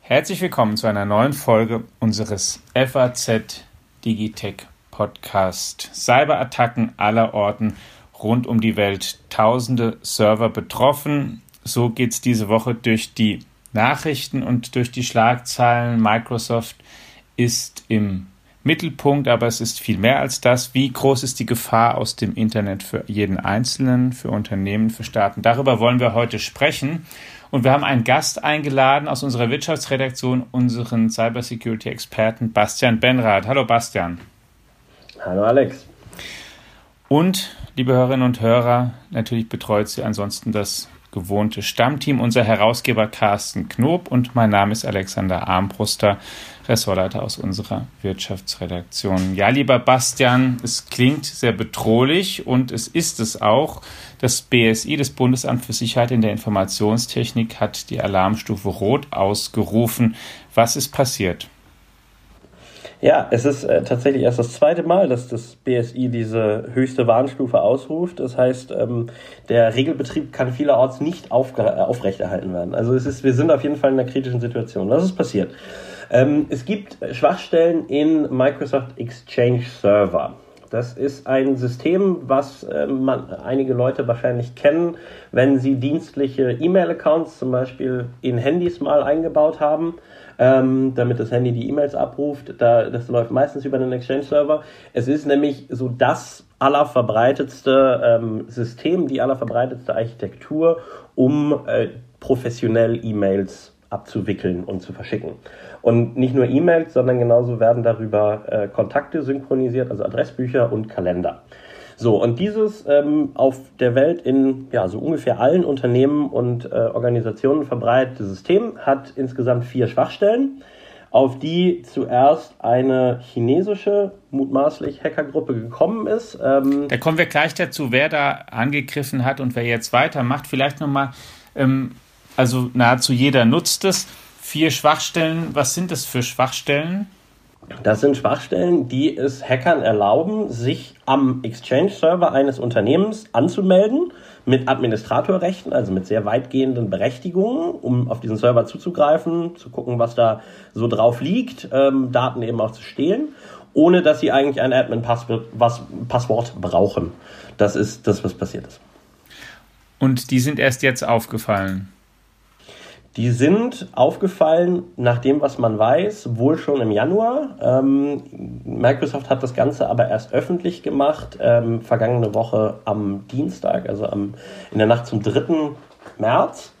Herzlich willkommen zu einer neuen Folge unseres FAZ Digitech Podcast. Cyberattacken aller Orten rund um die Welt. Tausende Server betroffen. So geht es diese Woche durch die Nachrichten und durch die Schlagzeilen. Microsoft ist im Mittelpunkt, aber es ist viel mehr als das. Wie groß ist die Gefahr aus dem Internet für jeden Einzelnen, für Unternehmen, für Staaten? Darüber wollen wir heute sprechen. Und wir haben einen Gast eingeladen aus unserer Wirtschaftsredaktion, unseren Cybersecurity-Experten Bastian Benrath. Hallo Bastian. Hallo Alex. Und, liebe Hörerinnen und Hörer, natürlich betreut Sie ansonsten das gewohnte Stammteam, unser Herausgeber Carsten Knob und mein Name ist Alexander Armbruster, Ressortleiter aus unserer Wirtschaftsredaktion. Ja, lieber Bastian, es klingt sehr bedrohlich und es ist es auch. Das BSI, das Bundesamt für Sicherheit in der Informationstechnik, hat die Alarmstufe Rot ausgerufen. Was ist passiert? Ja, es ist äh, tatsächlich erst das zweite Mal, dass das BSI diese höchste Warnstufe ausruft. Das heißt, ähm, der Regelbetrieb kann vielerorts nicht aufrechterhalten werden. Also es ist, wir sind auf jeden Fall in einer kritischen Situation. Was ist passiert? Ähm, es gibt Schwachstellen in Microsoft Exchange Server. Das ist ein System, was äh, man, einige Leute wahrscheinlich kennen, wenn sie dienstliche E-Mail-Accounts zum Beispiel in Handys mal eingebaut haben ähm, damit das Handy die E-Mails abruft. Da, das läuft meistens über einen Exchange-Server. Es ist nämlich so das allerverbreitetste ähm, System, die allerverbreitetste Architektur, um äh, professionell E-Mails abzuwickeln und zu verschicken. Und nicht nur E-Mails, sondern genauso werden darüber äh, Kontakte synchronisiert, also Adressbücher und Kalender. So, und dieses ähm, auf der Welt in ja, so ungefähr allen Unternehmen und äh, Organisationen verbreitete System hat insgesamt vier Schwachstellen, auf die zuerst eine chinesische, mutmaßlich Hackergruppe gekommen ist. Ähm, da kommen wir gleich dazu, wer da angegriffen hat und wer jetzt weitermacht. Vielleicht nochmal, ähm, also nahezu jeder nutzt es. Vier Schwachstellen, was sind das für Schwachstellen? Das sind Schwachstellen, die es Hackern erlauben, sich am Exchange-Server eines Unternehmens anzumelden mit Administratorrechten, also mit sehr weitgehenden Berechtigungen, um auf diesen Server zuzugreifen, zu gucken, was da so drauf liegt, ähm, Daten eben auch zu stehlen, ohne dass sie eigentlich ein Admin-Passwort brauchen. Das ist das, was passiert ist. Und die sind erst jetzt aufgefallen. Die sind aufgefallen, nach dem, was man weiß, wohl schon im Januar. Ähm, Microsoft hat das Ganze aber erst öffentlich gemacht, ähm, vergangene Woche am Dienstag, also am, in der Nacht zum 3. März,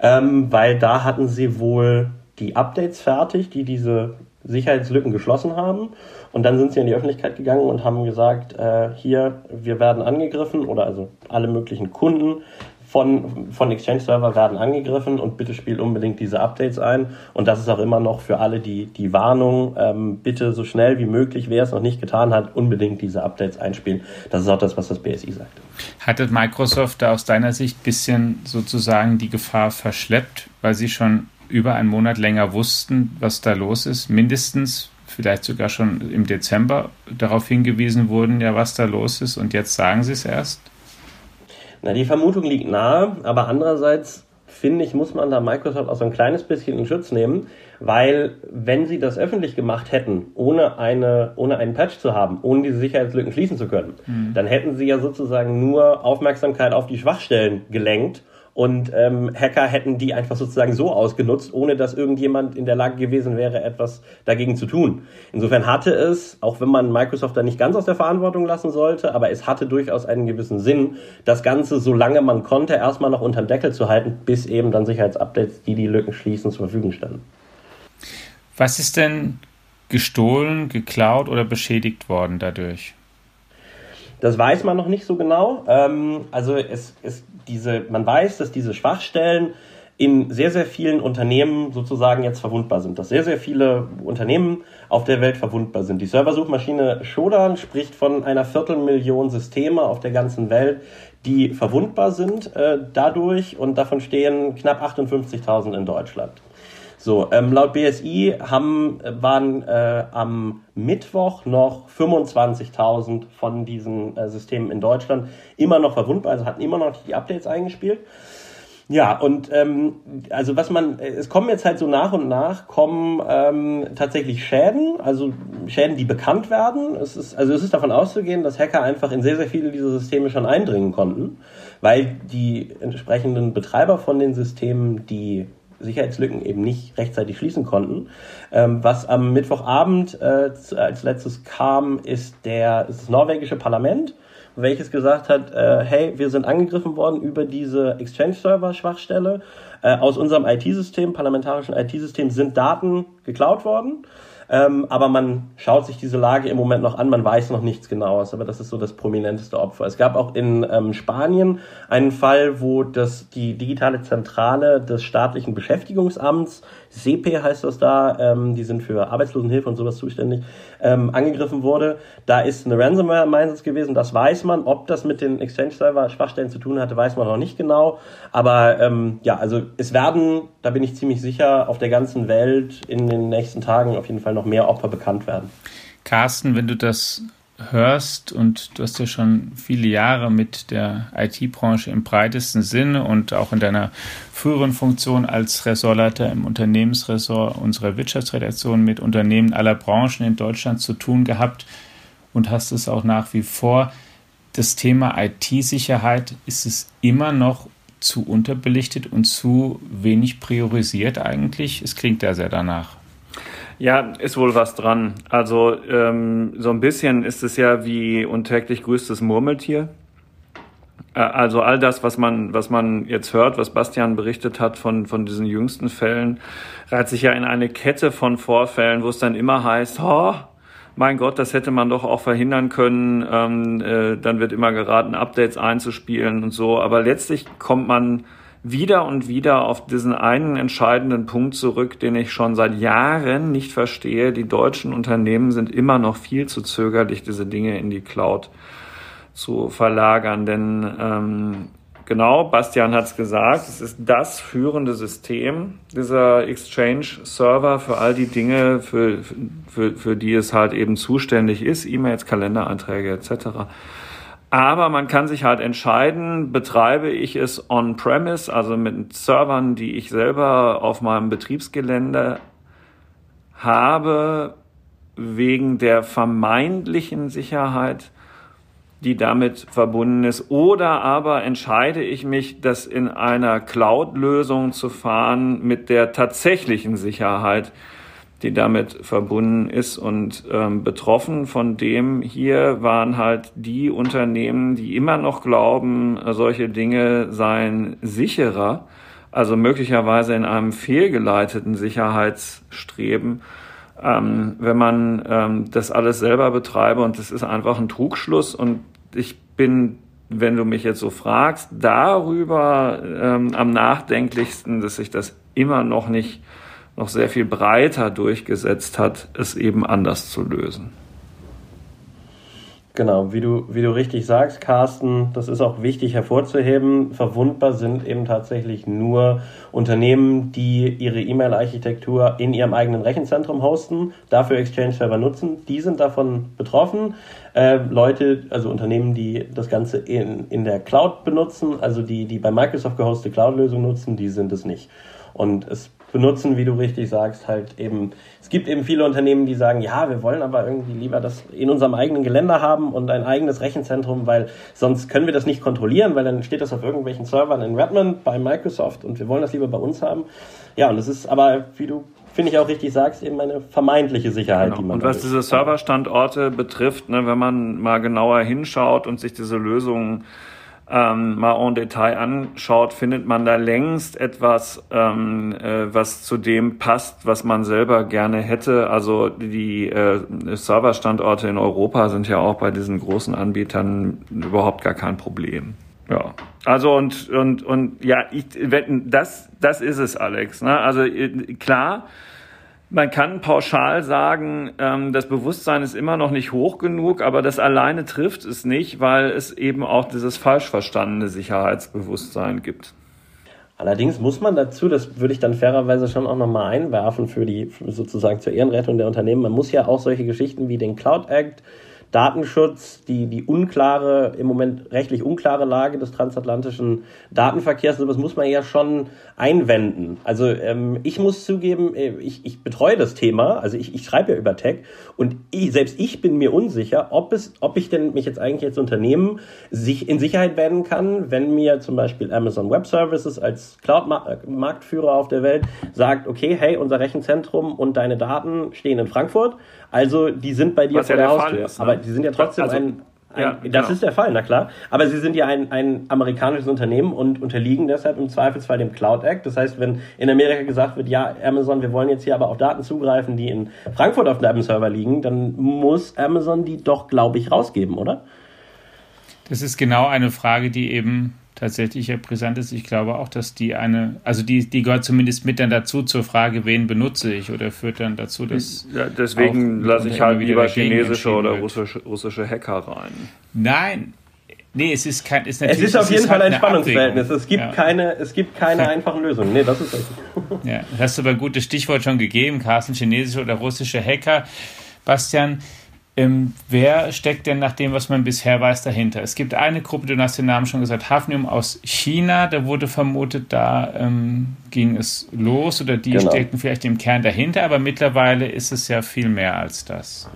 ähm, weil da hatten sie wohl die Updates fertig, die diese Sicherheitslücken geschlossen haben. Und dann sind sie in die Öffentlichkeit gegangen und haben gesagt, äh, hier, wir werden angegriffen oder also alle möglichen Kunden von, von Exchange-Server werden angegriffen und bitte spielt unbedingt diese Updates ein. Und das ist auch immer noch für alle die, die Warnung, ähm, bitte so schnell wie möglich, wer es noch nicht getan hat, unbedingt diese Updates einspielen. Das ist auch das, was das BSI sagt. Hatte Microsoft da aus deiner Sicht ein bisschen sozusagen die Gefahr verschleppt, weil sie schon über einen Monat länger wussten, was da los ist, mindestens vielleicht sogar schon im Dezember darauf hingewiesen wurden, ja, was da los ist und jetzt sagen sie es erst? Na, die Vermutung liegt nahe, aber andererseits finde ich, muss man da Microsoft auch so ein kleines bisschen in Schutz nehmen, weil wenn sie das öffentlich gemacht hätten, ohne eine, ohne einen Patch zu haben, ohne diese Sicherheitslücken schließen zu können, mhm. dann hätten sie ja sozusagen nur Aufmerksamkeit auf die Schwachstellen gelenkt und ähm, Hacker hätten die einfach sozusagen so ausgenutzt, ohne dass irgendjemand in der Lage gewesen wäre, etwas dagegen zu tun. Insofern hatte es, auch wenn man Microsoft da nicht ganz aus der Verantwortung lassen sollte, aber es hatte durchaus einen gewissen Sinn, das Ganze, solange man konnte, erstmal noch unterm Deckel zu halten, bis eben dann Sicherheitsupdates, die die Lücken schließen, zur Verfügung standen. Was ist denn gestohlen, geklaut oder beschädigt worden dadurch? Das weiß man noch nicht so genau. Ähm, also es, es diese, man weiß, dass diese Schwachstellen in sehr, sehr vielen Unternehmen sozusagen jetzt verwundbar sind, dass sehr, sehr viele Unternehmen auf der Welt verwundbar sind. Die Serversuchmaschine Shodan spricht von einer Viertelmillion Systeme auf der ganzen Welt, die verwundbar sind äh, dadurch und davon stehen knapp 58.000 in Deutschland. So, ähm, laut BSI haben, waren äh, am Mittwoch noch 25.000 von diesen äh, Systemen in Deutschland immer noch verwundbar, also hatten immer noch die Updates eingespielt. Ja, und ähm, also was man, es kommen jetzt halt so nach und nach kommen ähm, tatsächlich Schäden, also Schäden, die bekannt werden. Es ist, also es ist davon auszugehen, dass Hacker einfach in sehr, sehr viele dieser Systeme schon eindringen konnten, weil die entsprechenden Betreiber von den Systemen die Sicherheitslücken eben nicht rechtzeitig schließen konnten. Ähm, was am Mittwochabend äh, als letztes kam, ist, der, ist das norwegische Parlament welches gesagt hat, äh, hey, wir sind angegriffen worden über diese Exchange-Server-Schwachstelle. Äh, aus unserem IT-System, parlamentarischen IT-System, sind Daten geklaut worden. Ähm, aber man schaut sich diese Lage im Moment noch an, man weiß noch nichts genaues, aber das ist so das prominenteste Opfer. Es gab auch in ähm, Spanien einen Fall, wo das, die digitale Zentrale des staatlichen Beschäftigungsamts SEPE heißt das da, ähm, die sind für Arbeitslosenhilfe und sowas zuständig, ähm, angegriffen wurde. Da ist eine Ransomware im Einsatz gewesen, das weiß man. Ob das mit den Exchange-Server-Schwachstellen zu tun hatte, weiß man noch nicht genau. Aber ähm, ja, also es werden, da bin ich ziemlich sicher, auf der ganzen Welt in den nächsten Tagen auf jeden Fall noch mehr Opfer bekannt werden. Carsten, wenn du das hörst und du hast ja schon viele Jahre mit der IT-Branche im breitesten Sinne und auch in deiner früheren Funktion als Ressortleiter im Unternehmensressort unserer Wirtschaftsredaktion mit Unternehmen aller Branchen in Deutschland zu tun gehabt und hast es auch nach wie vor. Das Thema IT-Sicherheit ist es immer noch zu unterbelichtet und zu wenig priorisiert eigentlich. Es klingt ja sehr danach. Ja, ist wohl was dran. Also ähm, so ein bisschen ist es ja wie untäglich grüßtes Murmeltier. Äh, also all das, was man, was man jetzt hört, was Bastian berichtet hat von, von diesen jüngsten Fällen, reiht sich ja in eine Kette von Vorfällen, wo es dann immer heißt, oh, mein Gott, das hätte man doch auch verhindern können. Ähm, äh, dann wird immer geraten, Updates einzuspielen und so. Aber letztlich kommt man wieder und wieder auf diesen einen entscheidenden Punkt zurück, den ich schon seit Jahren nicht verstehe. Die deutschen Unternehmen sind immer noch viel zu zögerlich, diese Dinge in die Cloud zu verlagern. Denn ähm, genau, Bastian hat es gesagt, es ist das führende System, dieser Exchange-Server für all die Dinge, für, für, für die es halt eben zuständig ist, E-Mails, Kalendereinträge etc. Aber man kann sich halt entscheiden, betreibe ich es on-premise, also mit Servern, die ich selber auf meinem Betriebsgelände habe, wegen der vermeintlichen Sicherheit, die damit verbunden ist. Oder aber entscheide ich mich, das in einer Cloud-Lösung zu fahren mit der tatsächlichen Sicherheit, die damit verbunden ist und ähm, betroffen von dem hier waren halt die Unternehmen, die immer noch glauben, solche Dinge seien sicherer, also möglicherweise in einem fehlgeleiteten Sicherheitsstreben, ähm, wenn man ähm, das alles selber betreibe und das ist einfach ein Trugschluss und ich bin wenn du mich jetzt so fragst, darüber ähm, am nachdenklichsten, dass sich das immer noch nicht noch sehr viel breiter durchgesetzt hat, es eben anders zu lösen. Genau, wie du, wie du richtig sagst, Carsten, das ist auch wichtig hervorzuheben. Verwundbar sind eben tatsächlich nur Unternehmen, die ihre E-Mail-Architektur in ihrem eigenen Rechenzentrum hosten, dafür Exchange-Server nutzen. Die sind davon betroffen. Äh, Leute, also Unternehmen, die das Ganze in, in der Cloud benutzen, also die, die bei Microsoft gehostete Cloud-Lösung nutzen, die sind es nicht. Und es benutzen, wie du richtig sagst, halt eben, es gibt eben viele Unternehmen, die sagen, ja, wir wollen aber irgendwie lieber das in unserem eigenen Gelände haben und ein eigenes Rechenzentrum, weil sonst können wir das nicht kontrollieren, weil dann steht das auf irgendwelchen Servern in Redmond bei Microsoft und wir wollen das lieber bei uns haben. Ja, und es ist aber, wie du finde ich auch richtig sagst, eben eine vermeintliche Sicherheit, genau. die man Und was diese Serverstandorte betrifft, ne, wenn man mal genauer hinschaut und sich diese Lösungen ähm, mal en Detail anschaut, findet man da längst etwas, ähm, äh, was zu dem passt, was man selber gerne hätte. Also die äh, Serverstandorte in Europa sind ja auch bei diesen großen Anbietern überhaupt gar kein Problem. Ja. Also und und und ja, ich wetten, das das ist es, Alex. Ne? Also äh, klar man kann pauschal sagen, ähm, das Bewusstsein ist immer noch nicht hoch genug, aber das alleine trifft es nicht, weil es eben auch dieses falsch verstandene Sicherheitsbewusstsein gibt. Allerdings muss man dazu, das würde ich dann fairerweise schon auch nochmal einwerfen für die sozusagen zur Ehrenrettung der Unternehmen, man muss ja auch solche Geschichten wie den Cloud Act Datenschutz, die, die unklare, im Moment rechtlich unklare Lage des transatlantischen Datenverkehrs, sowas muss man ja schon einwenden. Also ähm, ich muss zugeben, äh, ich, ich betreue das Thema, also ich, ich schreibe ja über Tech und ich, selbst ich bin mir unsicher, ob es, ob ich denn mich jetzt eigentlich als Unternehmen sich in Sicherheit werden kann, wenn mir zum Beispiel Amazon Web Services als Cloud-Marktführer auf der Welt sagt, okay, hey, unser Rechenzentrum und deine Daten stehen in Frankfurt, also die sind bei dir Was vor ja der, der Haustür. Ist, ne? Aber die sind ja trotzdem also, ein, ein ja, das genau. ist der Fall, na klar. Aber sie sind ja ein, ein amerikanisches Unternehmen und unterliegen deshalb im Zweifelsfall dem Cloud Act. Das heißt, wenn in Amerika gesagt wird, ja, Amazon, wir wollen jetzt hier aber auf Daten zugreifen, die in Frankfurt auf einem Server liegen, dann muss Amazon die doch, glaube ich, rausgeben, oder? Das ist genau eine Frage, die eben tatsächlich ja brisant ist. Ich glaube auch, dass die eine, also die, die gehört zumindest mit dann dazu zur Frage, wen benutze ich oder führt dann dazu, dass. Ja, deswegen lasse ich halt lieber chinesische oder russische, russische Hacker rein. Nein, Nee, es ist kein, ist natürlich, es ist auf jeden Fall halt ein Spannungsverhältnis. Es gibt ja. keine, es gibt keine einfachen Lösungen. Nee, das ist richtig. Ja, hast du aber ein gutes Stichwort schon gegeben, Carsten, chinesische oder russische Hacker. Bastian, ähm, wer steckt denn nach dem, was man bisher weiß, dahinter? Es gibt eine Gruppe, du hast den Namen schon gesagt, Hafnium aus China. Da wurde vermutet, da ähm, ging es los oder die genau. steckten vielleicht im Kern dahinter, aber mittlerweile ist es ja viel mehr als das.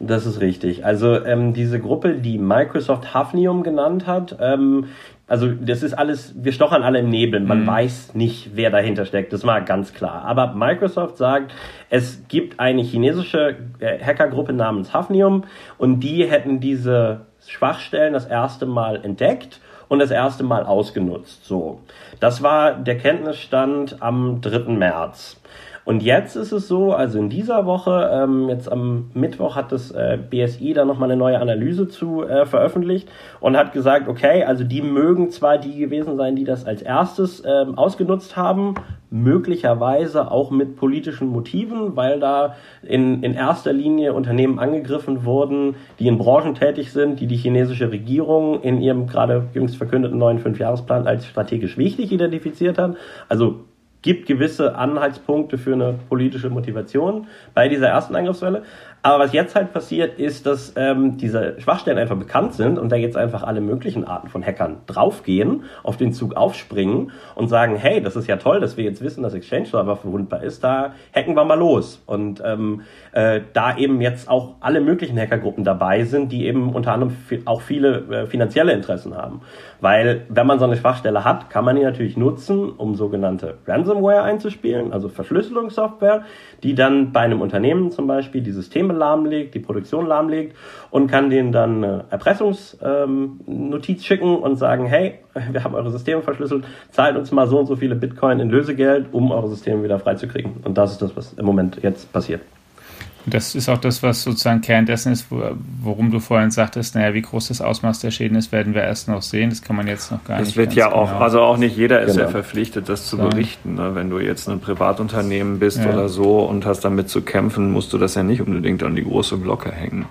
Das ist richtig. Also ähm, diese Gruppe, die Microsoft Hafnium genannt hat, ähm, also das ist alles, wir stochern alle im Nebel. Man mhm. weiß nicht, wer dahinter steckt. Das war ganz klar. Aber Microsoft sagt, es gibt eine chinesische äh, Hackergruppe namens Hafnium und die hätten diese Schwachstellen das erste Mal entdeckt und das erste Mal ausgenutzt. So, das war der Kenntnisstand am 3. März. Und jetzt ist es so, also in dieser Woche, ähm, jetzt am Mittwoch hat das äh, BSI da nochmal eine neue Analyse zu äh, veröffentlicht und hat gesagt, okay, also die mögen zwar die gewesen sein, die das als erstes ähm, ausgenutzt haben, möglicherweise auch mit politischen Motiven, weil da in, in erster Linie Unternehmen angegriffen wurden, die in Branchen tätig sind, die die chinesische Regierung in ihrem gerade jüngst verkündeten neuen Fünfjahresplan als strategisch wichtig identifiziert hat. Also gibt gewisse Anhaltspunkte für eine politische Motivation bei dieser ersten Angriffswelle. Aber was jetzt halt passiert, ist, dass ähm, diese Schwachstellen einfach bekannt sind und da jetzt einfach alle möglichen Arten von Hackern draufgehen, auf den Zug aufspringen und sagen, hey, das ist ja toll, dass wir jetzt wissen, dass Exchange Server verwundbar ist, da hacken wir mal los. Und ähm, äh, da eben jetzt auch alle möglichen Hackergruppen dabei sind, die eben unter anderem auch viele äh, finanzielle Interessen haben. Weil wenn man so eine Schwachstelle hat, kann man die natürlich nutzen, um sogenannte Ransomware einzuspielen, also Verschlüsselungssoftware, die dann bei einem Unternehmen zum Beispiel die Systeme lahmlegt, die Produktion lahmlegt und kann denen dann eine Erpressungsnotiz ähm, schicken und sagen, hey, wir haben eure Systeme verschlüsselt, zahlt uns mal so und so viele Bitcoin in Lösegeld, um eure Systeme wieder freizukriegen. Und das ist das, was im Moment jetzt passiert. Das ist auch das, was sozusagen Kern dessen ist, worum du vorhin sagtest, naja, wie groß das Ausmaß der Schäden ist, werden wir erst noch sehen. Das kann man jetzt noch gar das nicht. Das wird ja auch, genau also auch nicht jeder ist genau. ja verpflichtet, das zu berichten. Ne? Wenn du jetzt ein Privatunternehmen bist ja. oder so und hast damit zu kämpfen, musst du das ja nicht unbedingt an die große Glocke hängen.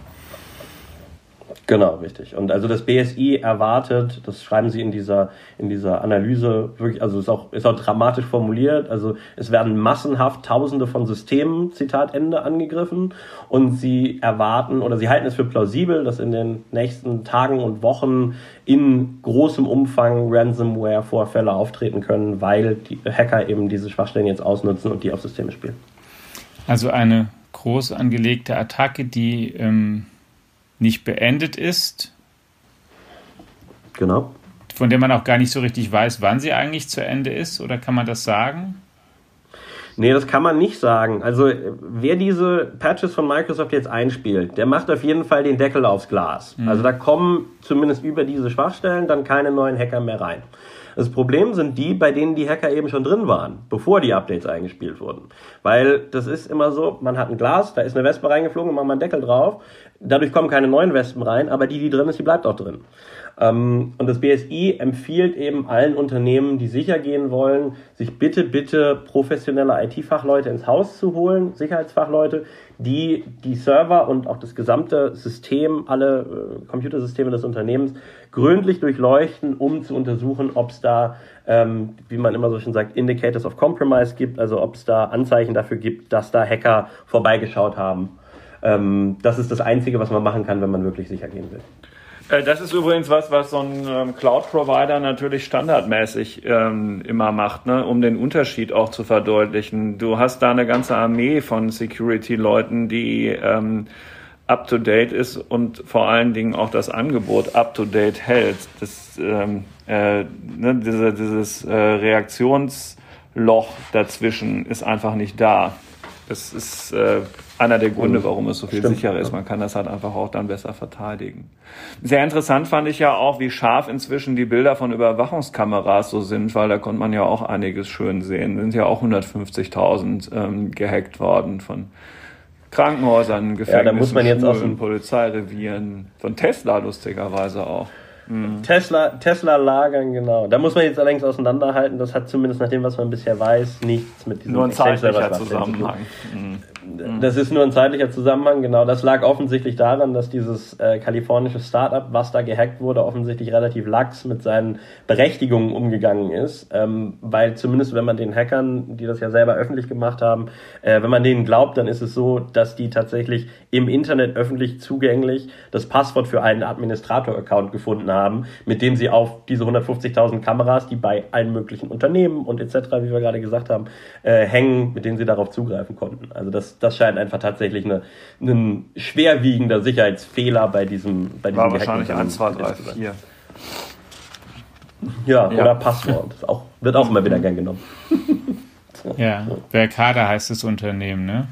Genau, richtig. Und also das BSI erwartet, das schreiben sie in dieser, in dieser Analyse wirklich, also ist auch, ist auch dramatisch formuliert. Also es werden massenhaft Tausende von Systemen, Zitat Ende, angegriffen. Und sie erwarten oder sie halten es für plausibel, dass in den nächsten Tagen und Wochen in großem Umfang Ransomware-Vorfälle auftreten können, weil die Hacker eben diese Schwachstellen jetzt ausnutzen und die auf Systeme spielen. Also eine groß angelegte Attacke, die ähm nicht beendet ist. Genau. Von der man auch gar nicht so richtig weiß, wann sie eigentlich zu Ende ist, oder kann man das sagen? Nee, das kann man nicht sagen. Also wer diese Patches von Microsoft jetzt einspielt, der macht auf jeden Fall den Deckel aufs Glas. Mhm. Also da kommen zumindest über diese Schwachstellen dann keine neuen Hacker mehr rein. Das Problem sind die, bei denen die Hacker eben schon drin waren, bevor die Updates eingespielt wurden. Weil das ist immer so, man hat ein Glas, da ist eine Wespe reingeflogen, macht man einen Deckel drauf. Dadurch kommen keine neuen Wespen rein, aber die, die drin ist, die bleibt auch drin. Ähm, und das BSI empfiehlt eben allen Unternehmen, die sicher gehen wollen, sich bitte, bitte professionelle IT-Fachleute ins Haus zu holen, Sicherheitsfachleute, die die Server und auch das gesamte System, alle äh, Computersysteme des Unternehmens gründlich durchleuchten, um zu untersuchen, ob es da, ähm, wie man immer so schön sagt, Indicators of Compromise gibt, also ob es da Anzeichen dafür gibt, dass da Hacker vorbeigeschaut haben Ähm, das ist das Einzige, was man machen kann, wenn man wirklich sicher gehen will. Äh, das ist übrigens was, was so ein ähm, Cloud-Provider natürlich standardmäßig ähm, immer macht, ne? um den Unterschied auch zu verdeutlichen. Du hast da eine ganze Armee von Security-Leuten, die ähm, up-to-date ist und vor allen Dingen auch das Angebot up-to-date hält. Das, ähm, äh, ne, diese, dieses äh, Reaktionsloch dazwischen ist einfach nicht da. Das ist äh, einer der Gründe, warum es so viel Stimmt, sicherer ist. Man kann das halt einfach auch dann besser verteidigen. Sehr interessant fand ich ja auch, wie scharf inzwischen die Bilder von Überwachungskameras so sind, weil da konnte man ja auch einiges schön sehen. Sind ja auch 150.000 ähm, gehackt worden von Krankenhäusern, Gefängnissen, ja, da muss man jetzt Schulen, Polizeirevieren, von Tesla lustigerweise auch. Mhm. Tesla, Tesla lagern, genau. Da muss man jetzt allerdings auseinanderhalten. Das hat zumindest nach dem, was man bisher weiß, nichts mit diesem Nur ein zeitlicher Zusammenhang. Mhm. Das ist nur ein zeitlicher Zusammenhang, genau. Das lag offensichtlich daran, dass dieses äh, kalifornische Startup, was da gehackt wurde, offensichtlich relativ lax mit seinen Berechtigungen umgegangen ist. Ähm, weil zumindest, wenn man den Hackern, die das ja selber öffentlich gemacht haben, äh, wenn man denen glaubt, dann ist es so, dass die tatsächlich im Internet öffentlich zugänglich das Passwort für einen Administrator-Account gefunden haben, mit dem sie auf diese 150.000 Kameras, die bei allen möglichen Unternehmen und etc., wie wir gerade gesagt haben, äh, hängen, mit denen sie darauf zugreifen konnten. Also das, das scheint einfach tatsächlich eine, ein schwerwiegender Sicherheitsfehler bei diesem bei diesem War wahrscheinlich 1, 2, 3, 4. Ja, ja, oder Passwort. Auch, wird auch immer wieder gern genommen. ja, Verkada heißt das Unternehmen, ne?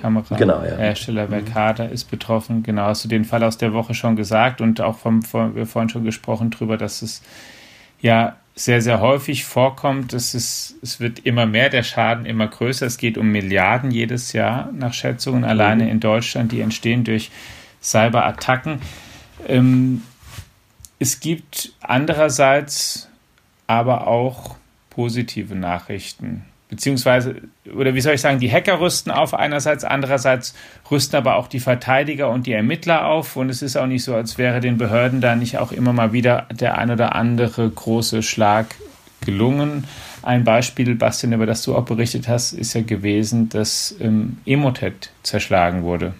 Kamerahersteller genau, ja. Verkada mhm. ist betroffen. Genau, hast du den Fall aus der Woche schon gesagt und auch vom, vom wir vorhin schon gesprochen drüber, dass es ja sehr, sehr häufig vorkommt. Es, ist, es wird immer mehr, der Schaden immer größer. Es geht um Milliarden jedes Jahr nach Schätzungen alleine mhm. in Deutschland, die entstehen durch Cyberattacken. Ähm, es gibt andererseits aber auch positive Nachrichten beziehungsweise, oder wie soll ich sagen, die Hacker rüsten auf einerseits, andererseits rüsten aber auch die Verteidiger und die Ermittler auf und es ist auch nicht so, als wäre den Behörden da nicht auch immer mal wieder der ein oder andere große Schlag gelungen. Ein Beispiel, Bastian, über das du auch berichtet hast, ist ja gewesen, dass ähm, Emotet zerschlagen wurde.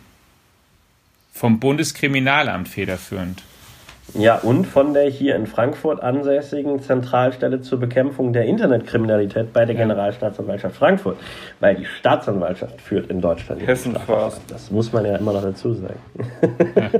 Vom Bundeskriminalamt federführend. Ja, und von der hier in Frankfurt ansässigen Zentralstelle zur Bekämpfung der Internetkriminalität bei der Generalstaatsanwaltschaft Frankfurt. Weil die Staatsanwaltschaft führt in Deutschland. Hessen. Das muss man ja immer noch dazu sagen. Ja.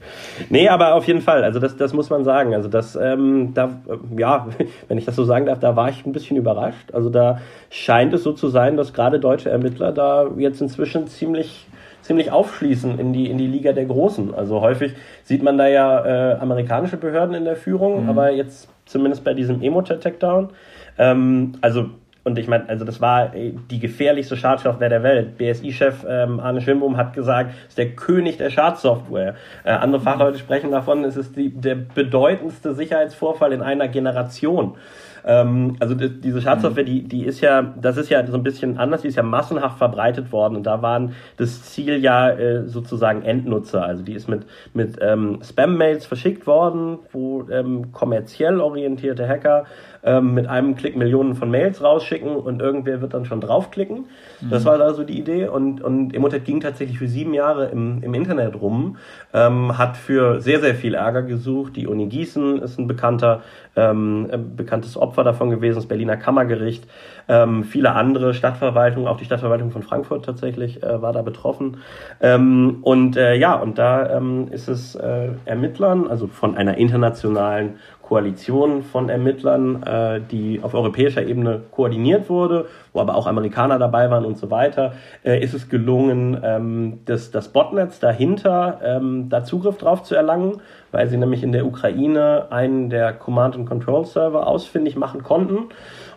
nee, aber auf jeden Fall, also das, das muss man sagen. Also das, ähm, da, ja, wenn ich das so sagen darf, da war ich ein bisschen überrascht. Also da scheint es so zu sein, dass gerade deutsche Ermittler da jetzt inzwischen ziemlich ziemlich aufschließen in die, in die Liga der Großen. Also häufig sieht man da ja äh, amerikanische Behörden in der Führung, mhm. aber jetzt zumindest bei diesem Emotet-Takedown. Ähm, also und ich meine, also das war äh, die gefährlichste Schadsoftware der Welt. BSI-Chef ähm, Arne Schönbohm hat gesagt, es ist der König der Schadsoftware. Äh, andere Fachleute sprechen davon, es ist die, der bedeutendste Sicherheitsvorfall in einer Generation. Ähm, also die, diese Schadsoftware, die, die ist ja, das ist ja so ein bisschen anders, die ist ja massenhaft verbreitet worden und da waren das Ziel ja äh, sozusagen Endnutzer. Also die ist mit, mit ähm, Spam-Mails verschickt worden, wo ähm, kommerziell orientierte Hacker ähm, mit einem Klick Millionen von Mails rausschicken und irgendwer wird dann schon draufklicken. Mhm. Das war da so die Idee und, und Emotet ging tatsächlich für sieben Jahre im, im Internet rum, ähm, hat für sehr, sehr viel Ärger gesucht. Die Uni Gießen ist ein bekannter, ähm, bekanntes Opfer davon gewesen, das Berliner Kammergericht, ähm, viele andere Stadtverwaltungen, auch die Stadtverwaltung von Frankfurt tatsächlich äh, war da betroffen. Ähm, und äh, ja, und da ähm, ist es äh, Ermittlern, also von einer internationalen Koalition von Ermittlern, äh, die auf europäischer Ebene koordiniert wurde, wo aber auch Amerikaner dabei waren und so weiter, äh, ist es gelungen, ähm, das, das Botnetz dahinter ähm, da Zugriff drauf zu erlangen, weil sie nämlich in der Ukraine einen der Command-and-Control-Server ausfindig machen konnten.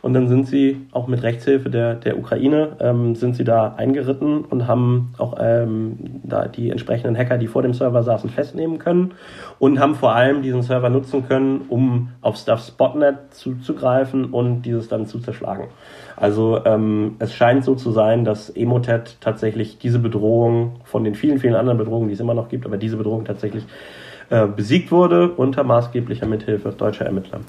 Und dann sind sie auch mit Rechtshilfe der, der Ukraine, ähm, sind sie da eingeritten und haben auch ähm, da die entsprechenden Hacker, die vor dem Server saßen, festnehmen können und haben vor allem diesen Server nutzen können, um auf Stuffs Botnet zuzugreifen und dieses dann zu zerschlagen. Also ähm, es scheint so zu sein, dass Emotet tatsächlich diese Bedrohung von den vielen, vielen anderen Bedrohungen, die es immer noch gibt, aber diese Bedrohung tatsächlich äh, besiegt wurde unter maßgeblicher Mithilfe deutscher Ermittler.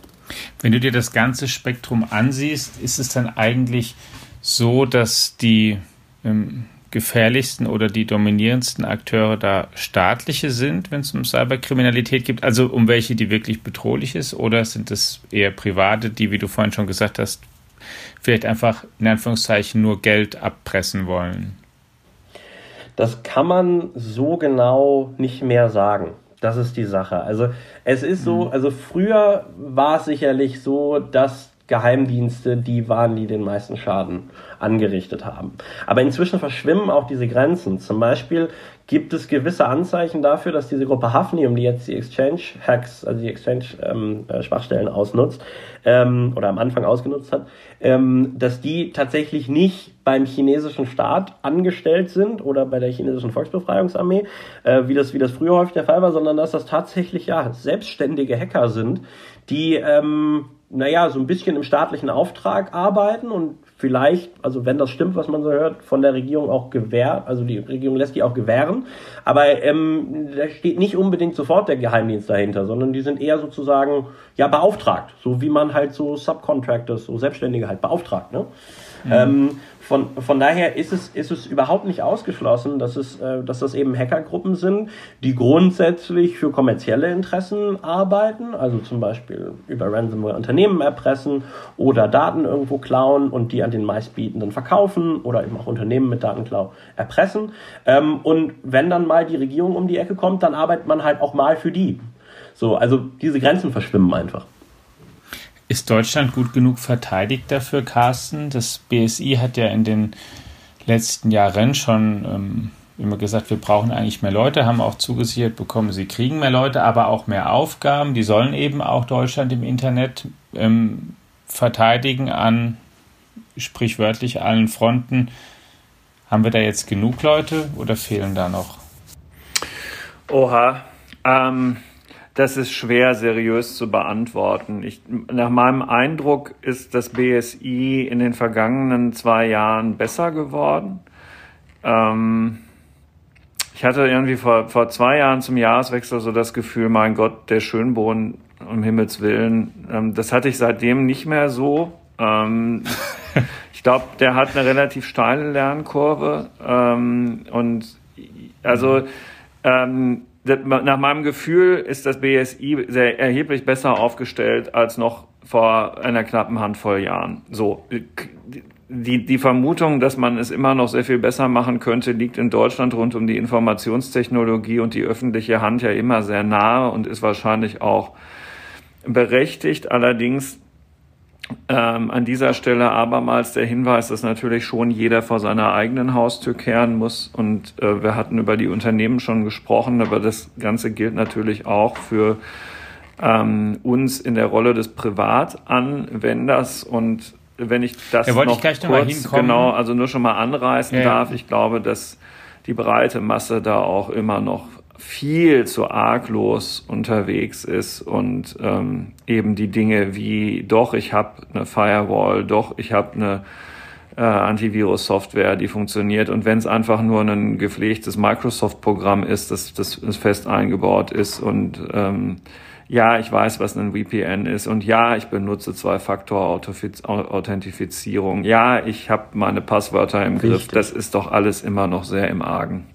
Wenn du dir das ganze Spektrum ansiehst, ist es dann eigentlich so, dass die, ähm, gefährlichsten oder die dominierendsten Akteure da staatliche sind, wenn es um Cyberkriminalität geht? Also um welche, die wirklich bedrohlich ist? Oder sind es eher private, die, wie du vorhin schon gesagt hast, vielleicht einfach in Anführungszeichen nur Geld abpressen wollen? Das kann man so genau nicht mehr sagen. Das ist die Sache. Also es ist so, mhm. also früher war es sicherlich so, dass Geheimdienste die waren, die den meisten Schaden angerichtet haben. Aber inzwischen verschwimmen auch diese Grenzen. Zum Beispiel gibt es gewisse Anzeichen dafür, dass diese Gruppe Hafnium, die jetzt die Exchange-Hacks, also die Exchange-Schwachstellen ähm, äh, ausnutzt ähm, oder am Anfang ausgenutzt hat, ähm, dass die tatsächlich nicht beim chinesischen Staat angestellt sind oder bei der chinesischen Volksbefreiungsarmee, äh, wie, das, wie das früher häufig der Fall war, sondern dass das tatsächlich ja selbstständige Hacker sind, die ähm, naja, so ein bisschen im staatlichen Auftrag arbeiten und vielleicht, also wenn das stimmt, was man so hört, von der Regierung auch gewährt, also die Regierung lässt die auch gewähren, aber ähm, da steht nicht unbedingt sofort der Geheimdienst dahinter, sondern die sind eher sozusagen ja beauftragt, so wie man halt so Subcontractors, so Selbstständige halt beauftragt. Ne? Mhm. Ähm, von, von daher ist es, ist es überhaupt nicht ausgeschlossen, dass, es, äh, dass das eben Hackergruppen sind, die grundsätzlich für kommerzielle Interessen arbeiten, also zum Beispiel über Ransomware Unternehmen erpressen oder Daten irgendwo klauen und die an den meistbietenden verkaufen oder eben auch Unternehmen mit Datenklau erpressen. Ähm, und wenn dann mal die Regierung um die Ecke kommt, dann arbeitet man halt auch mal für die. So, also diese Grenzen verschwimmen einfach. Ist Deutschland gut genug verteidigt dafür, Carsten? Das BSI hat ja in den letzten Jahren schon ähm, immer gesagt, wir brauchen eigentlich mehr Leute, haben auch zugesichert bekommen, sie kriegen mehr Leute, aber auch mehr Aufgaben. Die sollen eben auch Deutschland im Internet ähm, verteidigen an sprichwörtlich allen Fronten. Haben wir da jetzt genug Leute oder fehlen da noch? Oha. Ähm, das ist schwer seriös zu beantworten. Ich, nach meinem Eindruck ist das BSI in den vergangenen zwei Jahren besser geworden. Ähm, ich hatte irgendwie vor, vor zwei Jahren zum Jahreswechsel so das Gefühl, mein Gott, der Schönbohn, um Himmels Willen. Ähm, das hatte ich seitdem nicht mehr so. Ähm, ich glaube, der hat eine relativ steile Lernkurve. Ähm, und also ähm, nach meinem Gefühl ist das BSI sehr erheblich besser aufgestellt als noch vor einer knappen Handvoll Jahren. So. Die, die Vermutung, dass man es immer noch sehr viel besser machen könnte, liegt in Deutschland rund um die Informationstechnologie und die öffentliche Hand ja immer sehr nahe und ist wahrscheinlich auch berechtigt. Allerdings ähm, an dieser Stelle abermals der Hinweis, dass natürlich schon jeder vor seiner eigenen Haustür kehren muss. Und äh, wir hatten über die Unternehmen schon gesprochen, aber das Ganze gilt natürlich auch für ähm, uns in der Rolle des Privatanwenders. Und wenn ich das ja, noch ich kurz genau, also nur schon mal anreißen ja, darf, ich glaube, dass die breite Masse da auch immer noch viel zu arglos unterwegs ist und ähm, eben die Dinge wie doch, ich habe eine Firewall, doch, ich habe eine äh, Antivirus-Software, die funktioniert. Und wenn es einfach nur ein gepflegtes Microsoft-Programm ist, das, das, das fest eingebaut ist und ähm, ja, ich weiß, was ein VPN ist und ja, ich benutze Zwei-Faktor-Authentifizierung. Ja, ich habe meine Passwörter im Richtig. Griff. Das ist doch alles immer noch sehr im Argen.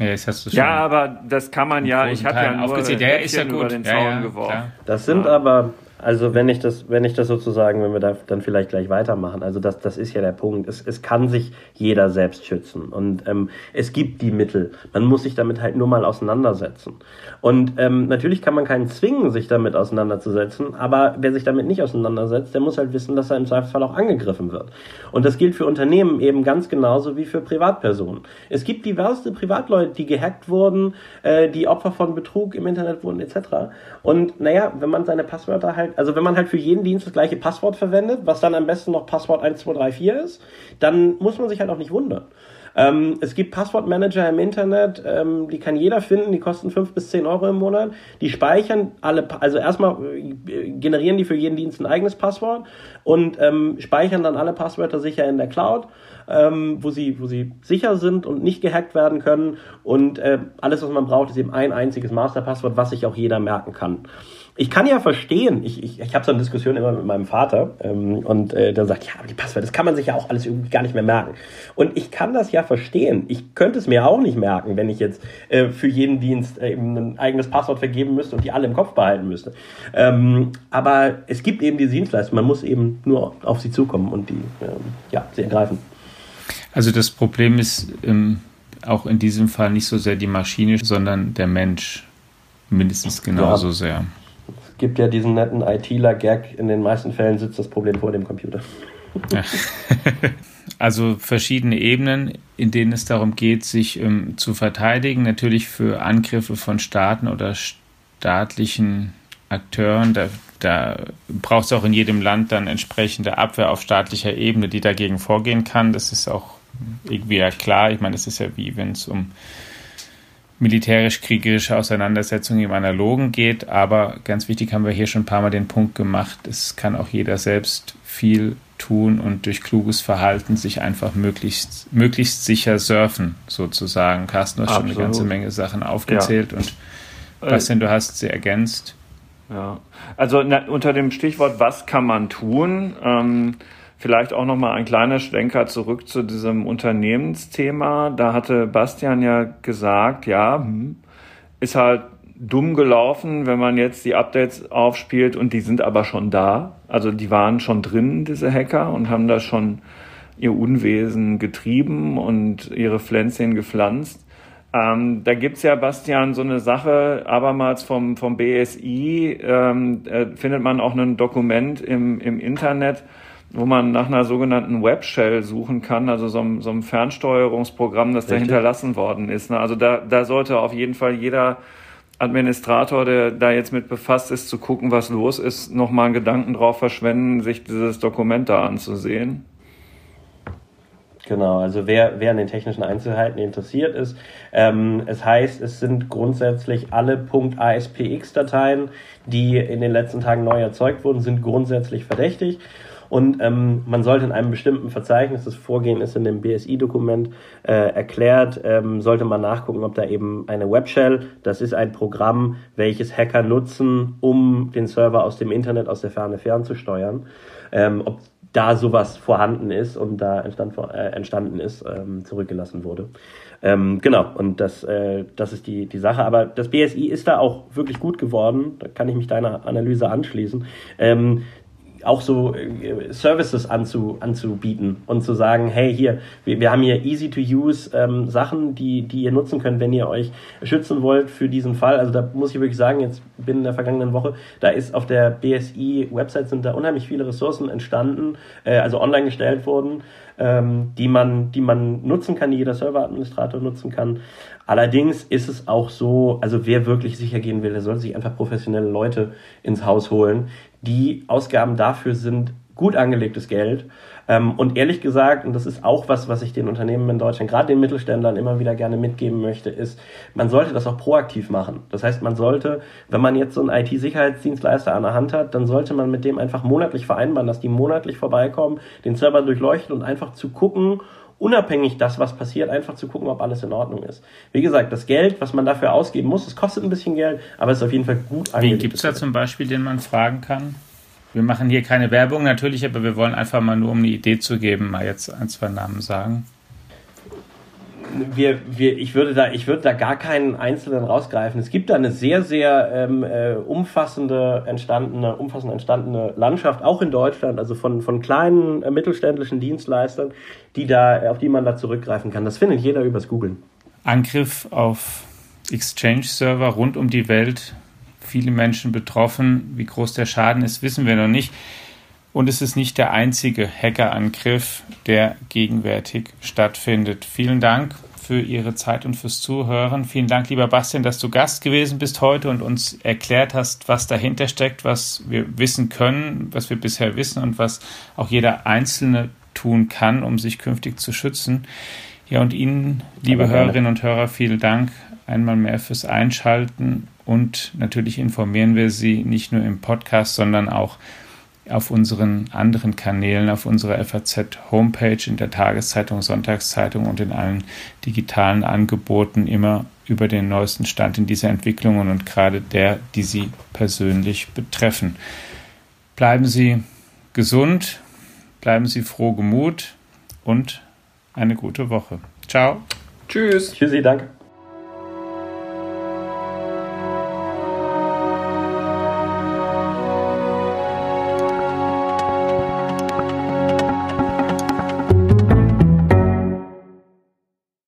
Ja, jetzt hast du schon ja, aber das kann man ja. Ich habe ja nur aufgezählt. Ja, ist ja gut. über den Zaun ja, ja, geworfen. Das sind aber also wenn ich das, wenn ich das sozusagen, wenn wir da dann vielleicht gleich weitermachen, also das, das ist ja der Punkt. Es, es kann sich jeder selbst schützen und ähm, es gibt die Mittel. Man muss sich damit halt nur mal auseinandersetzen. Und ähm, natürlich kann man keinen zwingen, sich damit auseinanderzusetzen, aber wer sich damit nicht auseinandersetzt, der muss halt wissen, dass er im Zweifelsfall auch angegriffen wird. Und das gilt für Unternehmen eben ganz genauso wie für Privatpersonen. Es gibt diverse Privatleute, die gehackt wurden, äh, die Opfer von Betrug im Internet wurden etc. Und naja, wenn man seine Passwörter halt also wenn man halt für jeden Dienst das gleiche Passwort verwendet, was dann am besten noch Passwort 1234 ist, dann muss man sich halt auch nicht wundern. Ähm, es gibt Passwortmanager im Internet, ähm, die kann jeder finden, die kosten 5 bis 10 Euro im Monat. Die speichern alle, also erstmal äh, generieren die für jeden Dienst ein eigenes Passwort und ähm, speichern dann alle Passwörter sicher in der Cloud, ähm, wo, sie, wo sie sicher sind und nicht gehackt werden können. Und äh, alles, was man braucht, ist eben ein einziges Masterpasswort, was sich auch jeder merken kann. Ich kann ja verstehen, ich, ich, ich habe so eine Diskussion immer mit meinem Vater ähm, und äh, der sagt, ja, aber die Passwörter, das kann man sich ja auch alles irgendwie gar nicht mehr merken. Und ich kann das ja verstehen. Ich könnte es mir auch nicht merken, wenn ich jetzt äh, für jeden Dienst äh, eben ein eigenes Passwort vergeben müsste und die alle im Kopf behalten müsste. Ähm, aber es gibt eben diese Dienstleistung, man muss eben nur auf sie zukommen und die, ähm, ja, sie ergreifen. Also das Problem ist ähm, auch in diesem Fall nicht so sehr die Maschine, sondern der Mensch mindestens genauso ja. sehr gibt ja diesen netten ITler-Gag, in den meisten Fällen sitzt das Problem vor dem Computer. Also verschiedene Ebenen, in denen es darum geht, sich ähm, zu verteidigen. Natürlich für Angriffe von Staaten oder staatlichen Akteuren. Da, da braucht es auch in jedem Land dann entsprechende Abwehr auf staatlicher Ebene, die dagegen vorgehen kann. Das ist auch irgendwie ja klar. Ich meine, es ist ja wie, wenn es um militärisch-kriegerische Auseinandersetzung im Analogen geht. Aber ganz wichtig haben wir hier schon ein paar Mal den Punkt gemacht, es kann auch jeder selbst viel tun und durch kluges Verhalten sich einfach möglichst, möglichst sicher surfen, sozusagen. Carsten, du hast Absolut. schon eine ganze Menge Sachen aufgezählt ja. und Bastian, du hast sie ergänzt. Ja, also na, unter dem Stichwort, was kann man tun? Ähm, Vielleicht auch nochmal ein kleiner Schwenker zurück zu diesem Unternehmensthema. Da hatte Bastian ja gesagt, ja, hm, ist halt dumm gelaufen, wenn man jetzt die Updates aufspielt und die sind aber schon da. Also die waren schon drin, diese Hacker, und haben da schon ihr Unwesen getrieben und ihre Pflänzchen gepflanzt. Ähm, da gibt's ja, Bastian, so eine Sache, abermals vom, vom BSI ähm, äh, findet man auch ein Dokument im, im Internet, wo man nach einer sogenannten Webshell suchen kann, also so, einem, so einem Fernsteuerungsprogramm, das Richtig. da hinterlassen worden ist. Ne? Also da, da sollte auf jeden Fall jeder Administrator, der da jetzt mit befasst ist, zu gucken, was los ist, nochmal einen Gedanken drauf verschwenden, sich dieses Dokument da anzusehen. Genau, also wer, wer an den technischen Einzelheiten interessiert ist, ähm, es heißt, es sind grundsätzlich alle .aspx-Dateien, die in den letzten Tagen neu erzeugt wurden, sind grundsätzlich verdächtig und ähm, man sollte in einem bestimmten Verzeichnis, das Vorgehen ist in dem BSI-Dokument äh, erklärt, ähm, sollte man nachgucken, ob da eben eine Webshell, das ist ein Programm, welches Hacker nutzen, um den Server aus dem Internet, aus der Ferne fernzusteuern, ähm, ob da sowas vorhanden ist und da entstand, äh, entstanden ist, ähm, zurückgelassen wurde. Ähm, genau, und das, äh, das ist die, die Sache. Aber das BSI ist da auch wirklich gut geworden. Da kann ich mich deiner Analyse anschließen. Ähm, auch so äh, Services anzu, anzubieten und zu sagen, hey, hier, wir, wir haben hier easy-to-use ähm, Sachen, die, die ihr nutzen könnt, wenn ihr euch schützen wollt für diesen Fall. Also da muss ich wirklich sagen, jetzt bin in der vergangenen Woche, da ist auf der BSI-Website sind da unheimlich viele Ressourcen entstanden, äh, also online gestellt worden, ähm, die man, die man nutzen kann, die jeder Serveradministrator nutzen kann. Allerdings ist es auch so, also wer wirklich sicher gehen will, der soll sich einfach professionelle Leute ins Haus holen, die Ausgaben dafür sind gut angelegtes Geld. Ähm, und ehrlich gesagt, und das ist auch was, was ich den Unternehmen in Deutschland, gerade den Mittelständlern immer wieder gerne mitgeben möchte, ist, man sollte das auch proaktiv machen. Das heißt, man sollte, wenn man jetzt so einen IT-Sicherheitsdienstleister an der Hand hat, dann sollte man mit dem einfach monatlich vereinbaren, dass die monatlich vorbeikommen, den Server durchleuchten und einfach zu gucken, unabhängig das, was passiert, einfach zu gucken, ob alles in Ordnung ist. Wie gesagt, das Geld, was man dafür ausgeben muss, es kostet ein bisschen Geld, aber es ist auf jeden Fall gut angelegt. Wen gibt es da zum Beispiel, den man fragen kann? Wir machen hier keine Werbung natürlich, aber wir wollen einfach mal nur, um eine Idee zu geben, mal jetzt ein, zwei Namen sagen wir, wir, ich, würde da, ich würde da gar keinen einzelnen rausgreifen. Es gibt da eine sehr, sehr ähm, äh, umfassende, entstandene, umfassend entstandene Landschaft, auch in Deutschland, also von, von kleinen äh, mittelständischen Dienstleistern, die da, auf die man da zurückgreifen kann. Das findet jeder übers Googlen. Angriff auf Exchange-Server rund um die Welt. Viele Menschen betroffen. Wie groß der Schaden ist, wissen wir noch nicht. Und es ist nicht der einzige Hackerangriff, der gegenwärtig stattfindet. Vielen Dank für Ihre Zeit und fürs Zuhören. Vielen Dank, lieber Bastian, dass du Gast gewesen bist heute und uns erklärt hast, was dahinter steckt, was wir wissen können, was wir bisher wissen und was auch jeder Einzelne tun kann, um sich künftig zu schützen. Ja, und Ihnen, liebe Hörerinnen und Hörer, vielen Dank einmal mehr fürs Einschalten und natürlich informieren wir Sie nicht nur im Podcast, sondern auch auf unseren anderen Kanälen, auf unserer FAZ-Homepage, in der Tageszeitung, Sonntagszeitung und in allen digitalen Angeboten immer über den neuesten Stand in dieser Entwicklungen und gerade der, die Sie persönlich betreffen. Bleiben Sie gesund, bleiben Sie froh gemut und eine gute Woche. Ciao. Tschüss. Tschüssi, danke.